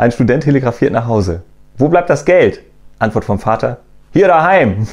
Ein Student telegrafiert nach Hause. Wo bleibt das Geld? Antwort vom Vater. Hier daheim.